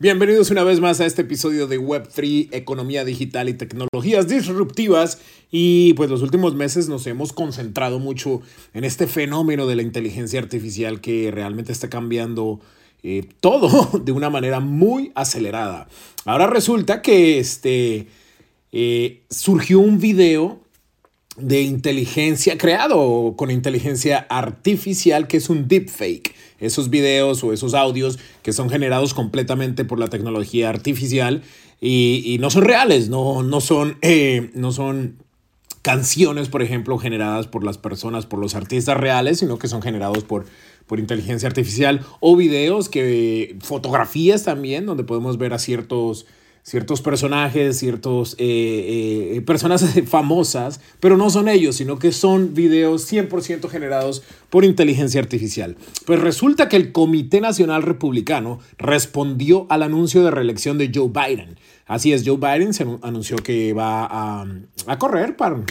Bienvenidos una vez más a este episodio de Web3, Economía Digital y Tecnologías Disruptivas. Y pues los últimos meses nos hemos concentrado mucho en este fenómeno de la inteligencia artificial que realmente está cambiando eh, todo de una manera muy acelerada. Ahora resulta que este, eh, surgió un video de inteligencia creado con inteligencia artificial que es un deepfake. Esos videos o esos audios que son generados completamente por la tecnología artificial y, no son reales, no, no, son, eh, no son canciones, por ejemplo, generadas por las personas, por los artistas reales, sino que son generados por, por inteligencia artificial. O videos que fotografías también donde podemos ver a ciertos ciertos personajes, ciertos eh, eh, personas famosas, pero no son ellos, sino que son videos 100% generados por inteligencia artificial. Pues resulta que el Comité Nacional Republicano respondió al anuncio de reelección de Joe Biden. Así es, Joe Biden se anunció que va a, correr para,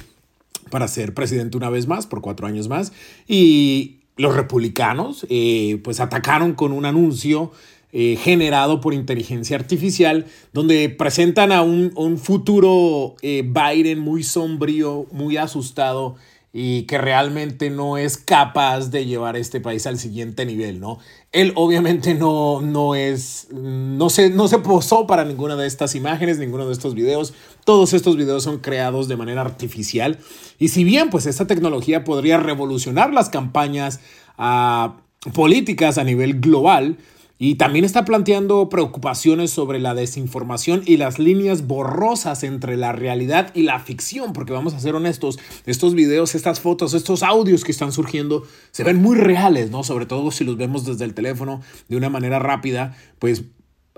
para ser presidente una vez más, por cuatro años más, y los republicanos eh, pues atacaron con un anuncio eh, generado por inteligencia artificial, donde presentan a un, futuro eh, Biden muy sombrío, muy asustado y que realmente no es capaz de llevar este país al siguiente nivel, ¿no? Él obviamente no, no es, no se, no se posó para ninguna de estas imágenes, ninguno de estos videos. Todos estos videos son creados de manera artificial. Y si bien, pues esta tecnología podría revolucionar las campañas ah, políticas a nivel global, y también está planteando preocupaciones sobre la desinformación y las líneas borrosas entre la realidad y la ficción, porque vamos a ser honestos, estos videos, estas fotos, estos audios que están surgiendo se ven muy reales, ¿no? Sobre todo si los vemos desde el teléfono de una manera rápida, pues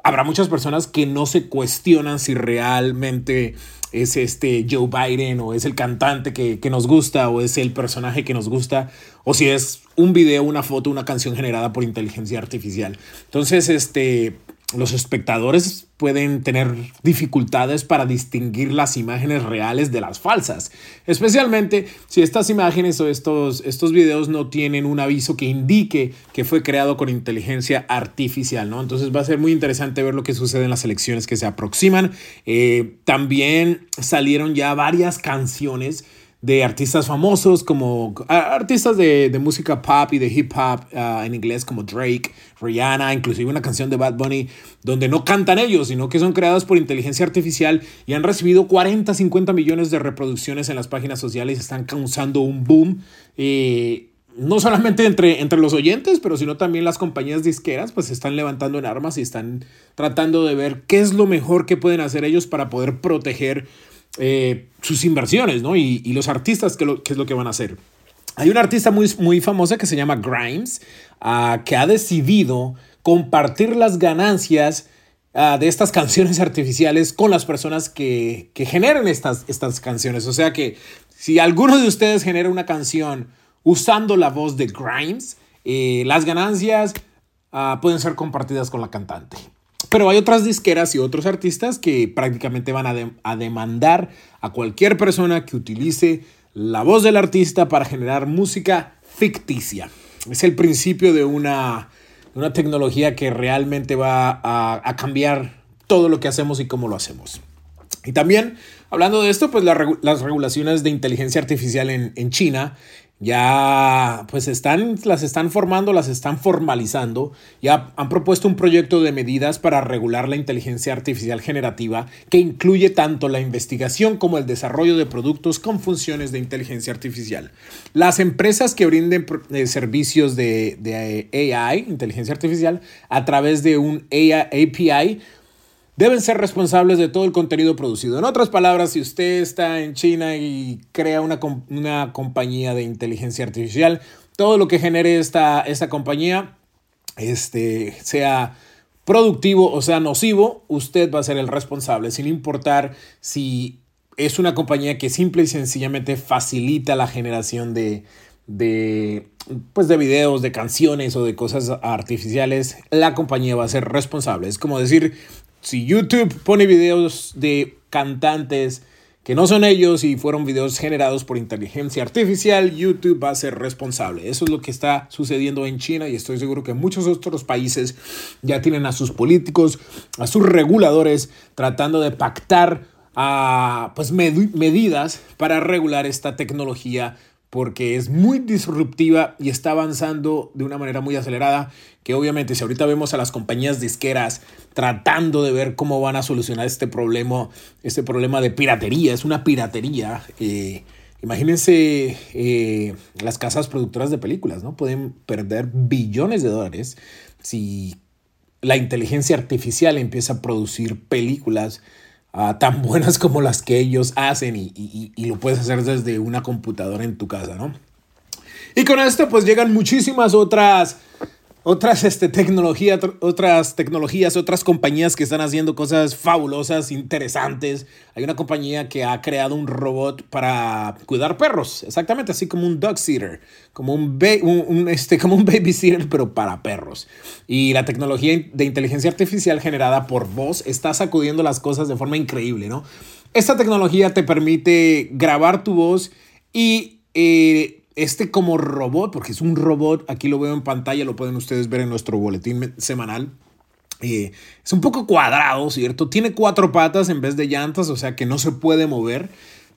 habrá muchas personas que no se cuestionan si realmente es este Joe Biden o es el cantante que, que, nos gusta o es el personaje que nos gusta o si es un video, una foto, una canción generada por inteligencia artificial. Entonces, este, los espectadores pueden tener dificultades para distinguir las imágenes reales de las falsas, especialmente si estas imágenes o estos, estos videos no tienen un aviso que indique que fue creado con inteligencia artificial, ¿no? Entonces va a ser muy interesante ver lo que sucede en las elecciones que se aproximan. Eh, también salieron ya varias canciones de artistas famosos como artistas de, música pop y de hip hop ah, en inglés como Drake, Rihanna, inclusive una canción de Bad Bunny donde no cantan ellos, sino que son creados por inteligencia artificial y han recibido 40, 50 millones de reproducciones en las páginas sociales están causando un boom. Eh, no solamente entre, entre los oyentes, pero sino también las compañías disqueras, pues se están levantando en armas y están tratando de ver qué es lo mejor que pueden hacer ellos para poder proteger eh, sus inversiones, ¿no? Y, los artistas, ¿qué, es lo que van a hacer? Hay una artista muy, muy famosa que se llama Grimes, ah, que ha decidido compartir las ganancias ah, de estas canciones artificiales con las personas que, que generan estas, estas canciones. O sea que si alguno de ustedes genera una canción usando la voz de Grimes, eh, las ganancias ah, pueden ser compartidas con la cantante. Pero hay otras disqueras y otros artistas que prácticamente van a, demandar a cualquier persona que utilice la voz del artista para generar música ficticia. Es el principio de una, una tecnología que realmente va a, cambiar todo lo que hacemos y cómo lo hacemos. Y también, hablando de esto, pues las regulaciones de inteligencia artificial en, en China ya pues están, las están formando, las están formalizando, ya han propuesto un proyecto de medidas para regular la inteligencia artificial generativa que incluye tanto la investigación como el desarrollo de productos con funciones de inteligencia artificial. Las empresas que brinden eh, servicios de, de AI, inteligencia artificial, a través de un AI, API, deben ser responsables de todo el contenido producido. En otras palabras, si usted está en China y crea una, una compañía de inteligencia artificial, todo lo que genere esta, esta compañía, este, sea productivo o sea nocivo, usted va a ser el responsable, sin importar si es una compañía que simple y sencillamente facilita la generación de, de, pues de videos, de canciones o de cosas artificiales, la compañía va a ser responsable. Es como decir, si YouTube pone videos de cantantes que no son ellos y fueron videos generados por inteligencia artificial, YouTube va a ser responsable. Eso es lo que está sucediendo en China y estoy seguro que muchos otros países ya tienen a sus políticos, a sus reguladores tratando de pactar a, pues, medidas para regular esta tecnología porque es muy disruptiva y está avanzando de una manera muy acelerada, que obviamente si ahorita vemos a las compañías disqueras tratando de ver cómo van a solucionar este problema, este problema de piratería, es una piratería. Eh, imagínense eh, las casas productoras de películas, ¿no? Pueden perder billones de dólares si la inteligencia artificial empieza a producir películas tan buenas como las que ellos hacen y, lo puedes hacer desde una computadora en tu casa, ¿no? Y con esto pues llegan muchísimas otras otras este, tecnología, otras tecnologías, otras compañías que están haciendo cosas fabulosas, interesantes. Hay una compañía que ha creado un robot para cuidar perros, exactamente así como un dog sitter, como un, un, este, como un babysitter, pero para perros. Y la tecnología de inteligencia artificial generada por voz está sacudiendo las cosas de forma increíble, ¿no? Esta tecnología te permite grabar tu voz y eh, este como robot, porque es un robot, aquí lo veo en pantalla, lo pueden ustedes ver en nuestro boletín semanal. Eh, es un poco cuadrado, ¿cierto? Tiene cuatro patas en vez de llantas, o sea que no se puede mover,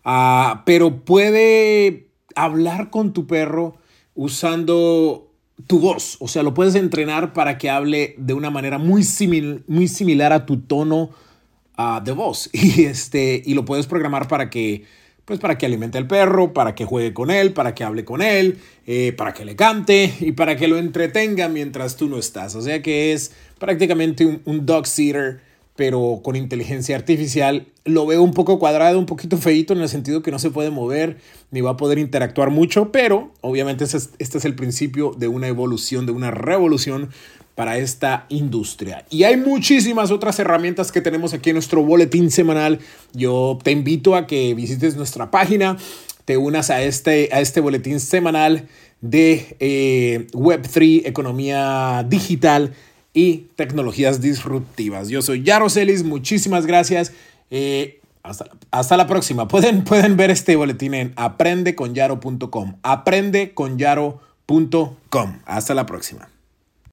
uh, pero puede hablar con tu perro usando tu voz, o sea, lo puedes entrenar para que hable de una manera muy, muy similar a tu tono uh, de voz y, este, y lo puedes programar para que pues para que alimente al perro, para que juegue con él, para que hable con él, eh, para que le cante y para que lo entretenga mientras tú no estás. O sea que es prácticamente un, dog sitter, pero con inteligencia artificial. Lo veo un poco cuadrado, un poquito feito en el sentido que no se puede mover ni va a poder interactuar mucho, pero obviamente este es, el principio de una evolución, de una revolución para esta industria. Y hay muchísimas otras herramientas que tenemos aquí en nuestro boletín semanal. Yo te invito a que visites nuestra página, te unas a este, a este boletín semanal de eh, Web3, economía digital y tecnologías disruptivas. Yo soy Yaro Celis, muchísimas gracias. Eh, hasta, hasta, la próxima. Pueden, pueden ver este boletín en aprendeconyaro.com. Aprendeconyaro.com. Hasta la próxima.